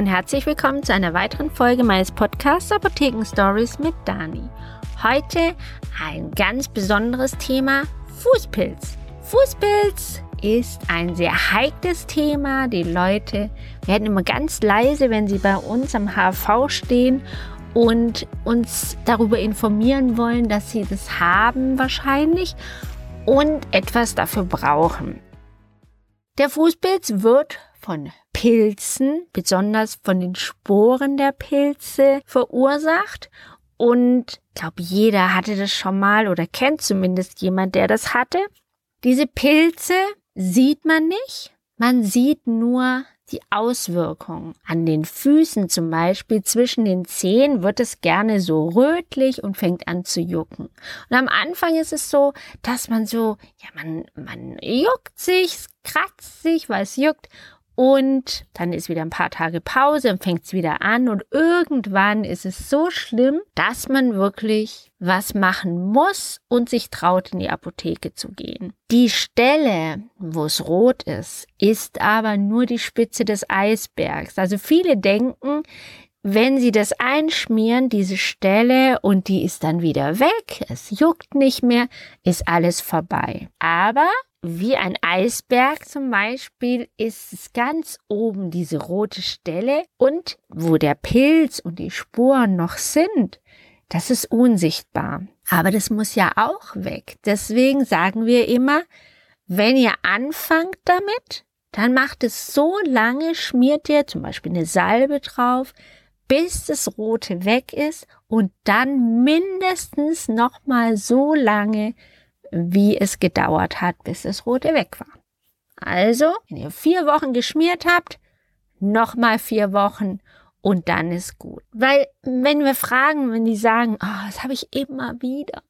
Und herzlich willkommen zu einer weiteren Folge meines Podcasts Apotheken Stories mit Dani. Heute ein ganz besonderes Thema, Fußpilz. Fußpilz ist ein sehr heikles Thema. Die Leute werden immer ganz leise, wenn sie bei uns am HV stehen und uns darüber informieren wollen, dass sie das haben wahrscheinlich und etwas dafür brauchen. Der Fußpilz wird von Pilzen, besonders von den Sporen der Pilze verursacht. Und ich glaube, jeder hatte das schon mal oder kennt zumindest jemand, der das hatte. Diese Pilze sieht man nicht. Man sieht nur die Auswirkungen. An den Füßen zum Beispiel, zwischen den Zehen wird es gerne so rötlich und fängt an zu jucken. Und am Anfang ist es so, dass man so, ja, man, man juckt sich, kratzt sich, weil es juckt und dann ist wieder ein paar Tage Pause und fängt es wieder an. Und irgendwann ist es so schlimm, dass man wirklich was machen muss und sich traut, in die Apotheke zu gehen. Die Stelle, wo es rot ist, ist aber nur die Spitze des Eisbergs. Also viele denken, wenn sie das einschmieren, diese Stelle, und die ist dann wieder weg, es juckt nicht mehr, ist alles vorbei. Aber wie ein Eisberg zum Beispiel ist es ganz oben diese rote Stelle und wo der Pilz und die Spuren noch sind, das ist unsichtbar. Aber das muss ja auch weg. Deswegen sagen wir immer, wenn ihr anfangt damit, dann macht es so lange, schmiert ihr zum Beispiel eine Salbe drauf, bis das Rote weg ist und dann mindestens nochmal so lange, wie es gedauert hat, bis das Rote weg war. Also, wenn ihr vier Wochen geschmiert habt, nochmal vier Wochen und dann ist gut. Weil, wenn wir fragen, wenn die sagen, oh, das habe ich immer wieder.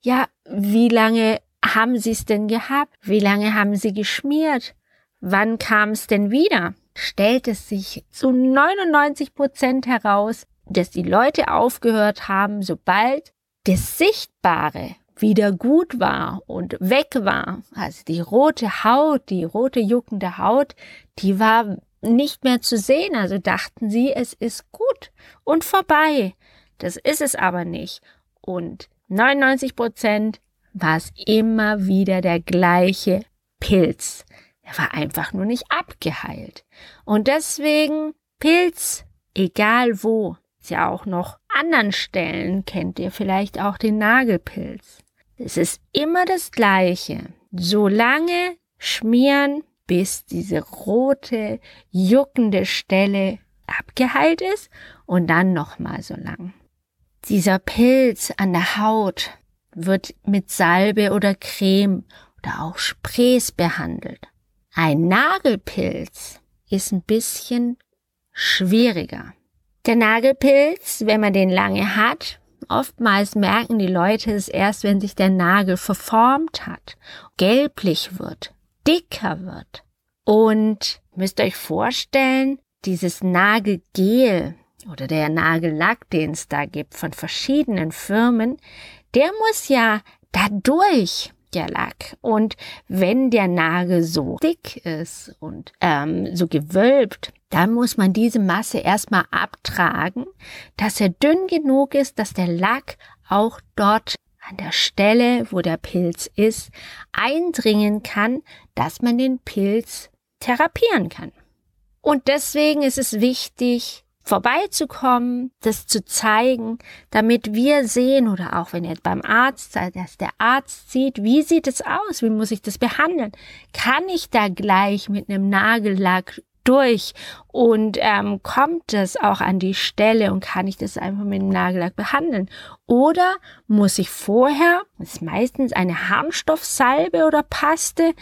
Ja, wie lange haben sie es denn gehabt? Wie lange haben sie geschmiert? Wann kam es denn wieder? Stellt es sich zu 99 Prozent heraus, dass die Leute aufgehört haben, sobald das Sichtbare wieder gut war und weg war. Also die rote Haut, die rote juckende Haut, die war nicht mehr zu sehen. Also dachten sie, es ist gut und vorbei. Das ist es aber nicht. Und 99 Prozent war es immer wieder der gleiche Pilz. Er war einfach nur nicht abgeheilt. Und deswegen Pilz, egal wo, ist ja auch noch anderen Stellen kennt ihr vielleicht auch den Nagelpilz. Es ist immer das Gleiche. So lange schmieren, bis diese rote, juckende Stelle abgeheilt ist und dann nochmal so lang. Dieser Pilz an der Haut wird mit Salbe oder Creme oder auch Sprays behandelt. Ein Nagelpilz ist ein bisschen schwieriger. Der Nagelpilz, wenn man den lange hat, Oftmals merken die Leute es erst, wenn sich der Nagel verformt hat, gelblich wird, dicker wird. Und müsst euch vorstellen, dieses Nagelgel oder der Nagellack, den es da gibt von verschiedenen Firmen, der muss ja dadurch der Lack. Und wenn der Nagel so dick ist und ähm, so gewölbt, dann muss man diese Masse erstmal abtragen, dass er dünn genug ist, dass der Lack auch dort an der Stelle, wo der Pilz ist, eindringen kann, dass man den Pilz therapieren kann. Und deswegen ist es wichtig, vorbeizukommen, das zu zeigen, damit wir sehen oder auch wenn ihr beim Arzt seid, dass der Arzt sieht, wie sieht es aus, wie muss ich das behandeln? Kann ich da gleich mit einem Nagellack durch und ähm, kommt es auch an die Stelle und kann ich das einfach mit dem Nagellack behandeln? Oder muss ich vorher, das ist meistens eine Harnstoffsalbe oder Paste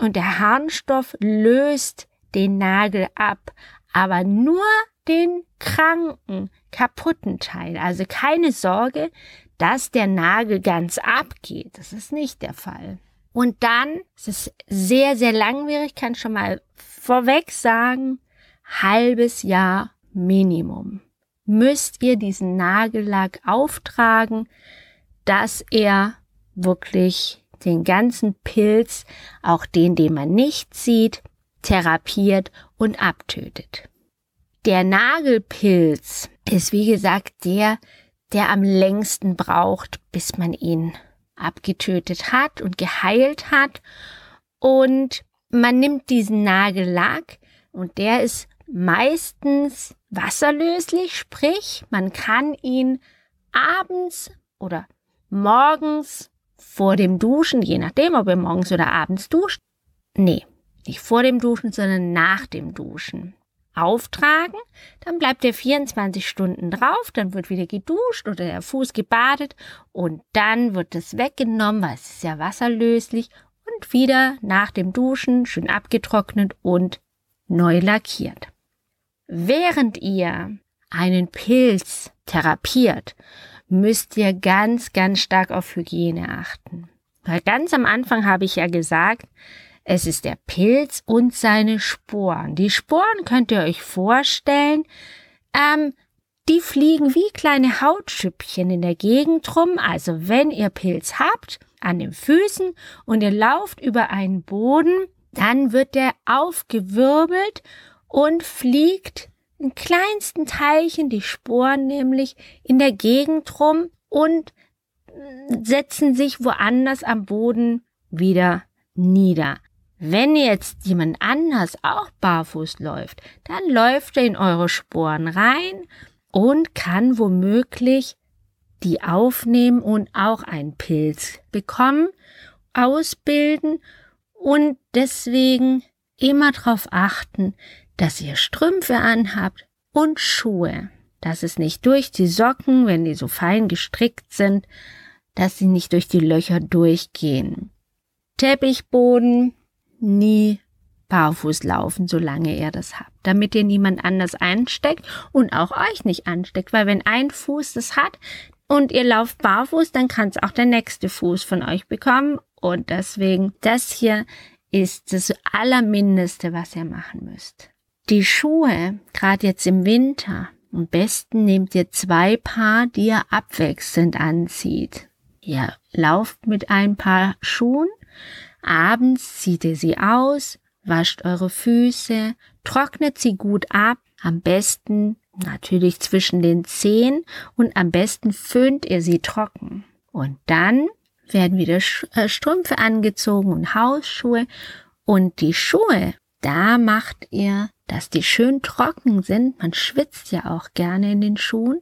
und der Harnstoff löst den Nagel ab, aber nur den kranken, kaputten Teil. Also keine Sorge, dass der Nagel ganz abgeht. Das ist nicht der Fall. Und dann, es ist sehr, sehr langwierig, kann schon mal vorweg sagen, halbes Jahr Minimum. Müsst ihr diesen Nagellack auftragen, dass er wirklich den ganzen Pilz, auch den, den man nicht sieht, therapiert und abtötet. Der Nagelpilz ist wie gesagt der, der am längsten braucht, bis man ihn abgetötet hat und geheilt hat. Und man nimmt diesen Nagellack und der ist meistens wasserlöslich, sprich man kann ihn abends oder morgens vor dem Duschen, je nachdem, ob ihr morgens oder abends duscht, nee, nicht vor dem Duschen, sondern nach dem Duschen auftragen, dann bleibt er 24 Stunden drauf, dann wird wieder geduscht oder der Fuß gebadet und dann wird es weggenommen, weil es ist ja wasserlöslich und wieder nach dem Duschen schön abgetrocknet und neu lackiert. Während ihr einen Pilz therapiert, müsst ihr ganz, ganz stark auf Hygiene achten. Weil ganz am Anfang habe ich ja gesagt, es ist der Pilz und seine Sporen. Die Sporen könnt ihr euch vorstellen, ähm, die fliegen wie kleine Hautschüppchen in der Gegend rum. Also wenn ihr Pilz habt an den Füßen und ihr lauft über einen Boden, dann wird der aufgewirbelt und fliegt in kleinsten Teilchen, die Sporen nämlich, in der Gegend rum und setzen sich woanders am Boden wieder nieder. Wenn jetzt jemand anders auch barfuß läuft, dann läuft er in eure Sporen rein und kann womöglich die aufnehmen und auch einen Pilz bekommen, ausbilden und deswegen immer darauf achten, dass ihr Strümpfe anhabt und Schuhe, dass es nicht durch die Socken, wenn die so fein gestrickt sind, dass sie nicht durch die Löcher durchgehen. Teppichboden nie barfuß laufen, solange ihr das habt, damit ihr niemand anders einsteckt und auch euch nicht ansteckt, weil wenn ein Fuß das hat und ihr lauft barfuß, dann kann es auch der nächste Fuß von euch bekommen und deswegen das hier ist das allermindeste, was ihr machen müsst. Die Schuhe, gerade jetzt im Winter, am besten nehmt ihr zwei Paar, die ihr abwechselnd anzieht. Ihr lauft mit ein paar Schuhen, Abends zieht ihr sie aus, wascht eure Füße, trocknet sie gut ab, am besten natürlich zwischen den Zehen und am besten föhnt ihr sie trocken. Und dann werden wieder äh, Strümpfe angezogen und Hausschuhe. Und die Schuhe, da macht ihr, dass die schön trocken sind, man schwitzt ja auch gerne in den Schuhen,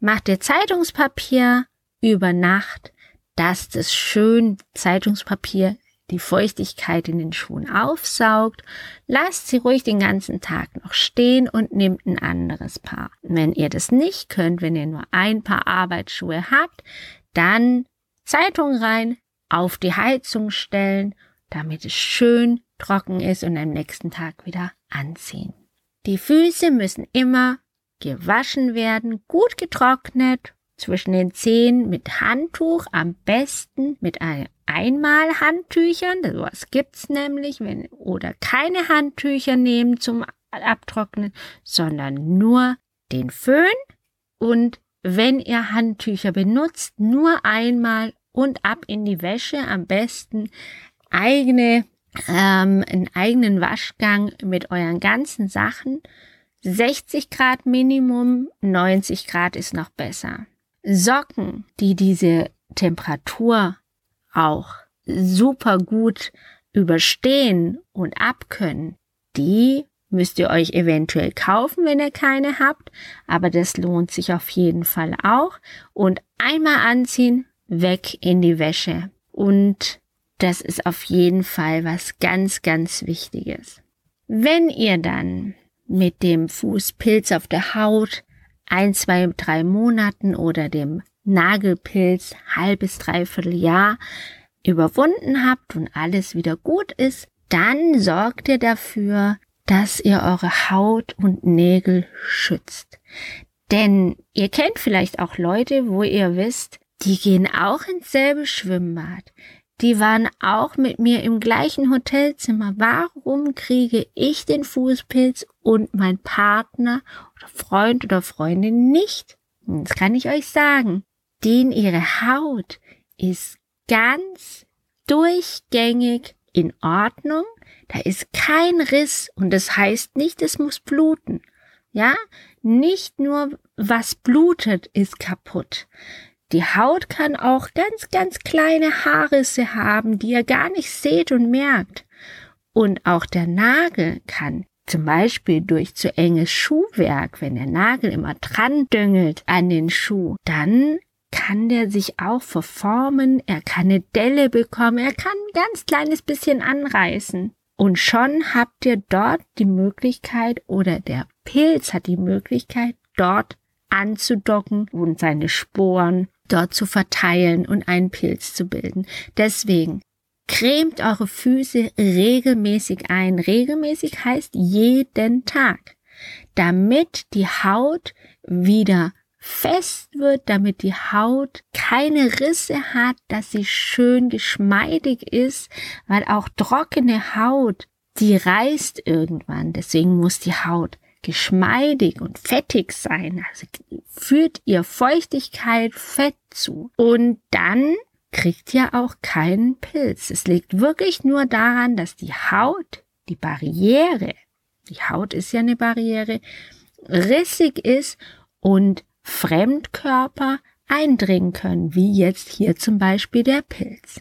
macht ihr Zeitungspapier über Nacht, dass das schön Zeitungspapier die Feuchtigkeit in den Schuhen aufsaugt, lasst sie ruhig den ganzen Tag noch stehen und nehmt ein anderes Paar. Wenn ihr das nicht könnt, wenn ihr nur ein Paar Arbeitsschuhe habt, dann Zeitung rein, auf die Heizung stellen, damit es schön trocken ist und am nächsten Tag wieder anziehen. Die Füße müssen immer gewaschen werden, gut getrocknet, zwischen den Zehen mit Handtuch, am besten mit einem Einmalhandtüchern, sowas gibt's nämlich, wenn, oder keine Handtücher nehmen zum Abtrocknen, sondern nur den Föhn und wenn ihr Handtücher benutzt, nur einmal und ab in die Wäsche, am besten eigene, ähm, einen eigenen Waschgang mit euren ganzen Sachen. 60 Grad Minimum, 90 Grad ist noch besser. Socken, die diese Temperatur auch super gut überstehen und abkönnen, die müsst ihr euch eventuell kaufen, wenn ihr keine habt, aber das lohnt sich auf jeden Fall auch. Und einmal anziehen, weg in die Wäsche. Und das ist auf jeden Fall was ganz, ganz Wichtiges. Wenn ihr dann mit dem Fußpilz auf der Haut ein, zwei, drei Monaten oder dem Nagelpilz halbes, dreiviertel Jahr überwunden habt und alles wieder gut ist, dann sorgt ihr dafür, dass ihr eure Haut und Nägel schützt. Denn ihr kennt vielleicht auch Leute, wo ihr wisst, die gehen auch ins selbe Schwimmbad. Die waren auch mit mir im gleichen Hotelzimmer. Warum kriege ich den Fußpilz und mein Partner oder Freund oder Freundin nicht? Das kann ich euch sagen. Denn ihre Haut ist ganz durchgängig in Ordnung. Da ist kein Riss und das heißt nicht, es muss bluten. Ja, nicht nur was blutet ist kaputt. Die Haut kann auch ganz, ganz kleine Haarrisse haben, die ihr gar nicht seht und merkt. Und auch der Nagel kann zum Beispiel durch zu enges Schuhwerk, wenn der Nagel immer dran düngelt an den Schuh, dann kann der sich auch verformen, er kann eine Delle bekommen, er kann ein ganz kleines bisschen anreißen. Und schon habt ihr dort die Möglichkeit oder der Pilz hat die Möglichkeit, dort anzudocken und seine Sporen dort zu verteilen und einen Pilz zu bilden. Deswegen cremt eure Füße regelmäßig ein. Regelmäßig heißt jeden Tag, damit die Haut wieder fest wird, damit die Haut keine Risse hat, dass sie schön geschmeidig ist, weil auch trockene Haut, die reißt irgendwann. Deswegen muss die Haut geschmeidig und fettig sein. Also führt ihr Feuchtigkeit, Fett zu. Und dann kriegt ihr auch keinen Pilz. Es liegt wirklich nur daran, dass die Haut, die Barriere, die Haut ist ja eine Barriere, rissig ist und Fremdkörper eindringen können, wie jetzt hier zum Beispiel der Pilz.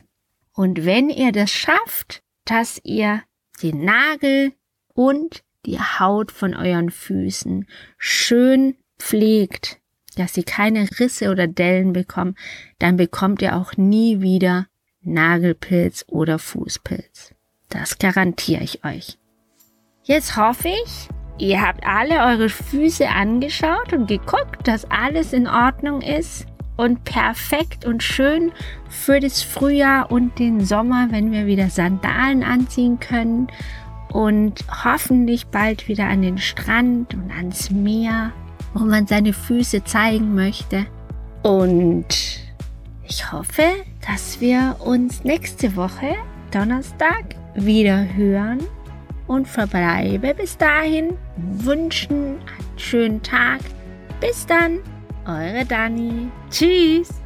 Und wenn ihr das schafft, dass ihr den Nagel und die Haut von euren Füßen schön pflegt, dass sie keine Risse oder Dellen bekommen, dann bekommt ihr auch nie wieder Nagelpilz oder Fußpilz. Das garantiere ich euch. Jetzt hoffe ich, ihr habt alle eure Füße angeschaut und geguckt, dass alles in Ordnung ist und perfekt und schön für das Frühjahr und den Sommer, wenn wir wieder Sandalen anziehen können und hoffentlich bald wieder an den Strand und ans Meer, wo man seine Füße zeigen möchte. Und ich hoffe, dass wir uns nächste Woche, Donnerstag, wieder hören und verbleibe bis dahin, wünschen einen schönen Tag. Bis dann, eure Dani. Tschüss.